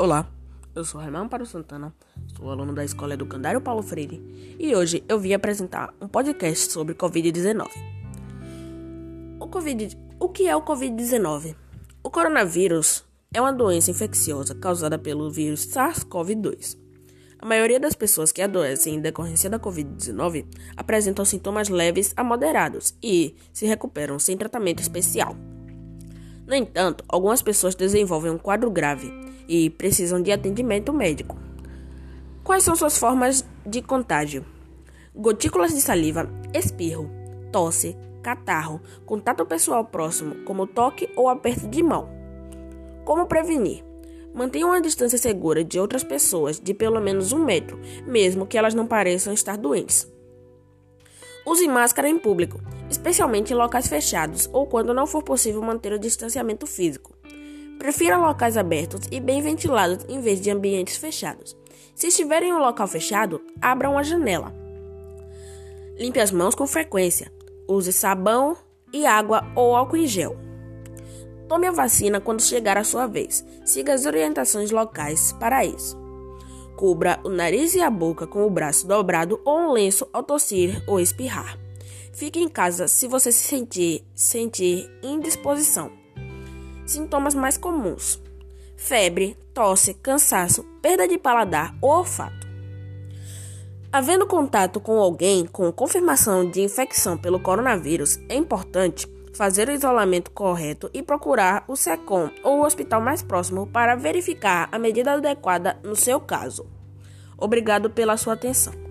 Olá, eu sou Raimão Amparo Santana, sou aluno da Escola Educandário Paulo Freire e hoje eu vim apresentar um podcast sobre Covid-19. O, COVID, o que é o Covid-19? O coronavírus é uma doença infecciosa causada pelo vírus SARS-CoV-2. A maioria das pessoas que adoecem em decorrência da Covid-19 apresentam sintomas leves a moderados e se recuperam sem tratamento especial. No entanto, algumas pessoas desenvolvem um quadro grave e precisam de atendimento médico. Quais são suas formas de contágio? Gotículas de saliva, espirro, tosse, catarro, contato pessoal próximo, como toque ou aperto de mão. Como prevenir? Mantenha uma distância segura de outras pessoas de pelo menos um metro, mesmo que elas não pareçam estar doentes. Use máscara em público, especialmente em locais fechados ou quando não for possível manter o distanciamento físico. Prefira locais abertos e bem ventilados em vez de ambientes fechados. Se estiver em um local fechado, abra uma janela. Limpe as mãos com frequência. Use sabão e água ou álcool em gel. Tome a vacina quando chegar a sua vez. Siga as orientações locais para isso. Cubra o nariz e a boca com o braço dobrado ou um lenço ao tossir ou espirrar. Fique em casa se você se sentir, sentir indisposição. Sintomas mais comuns: febre, tosse, cansaço, perda de paladar ou olfato. Havendo contato com alguém com confirmação de infecção pelo coronavírus, é importante fazer o isolamento correto e procurar o SECOM ou o hospital mais próximo para verificar a medida adequada no seu caso. Obrigado pela sua atenção.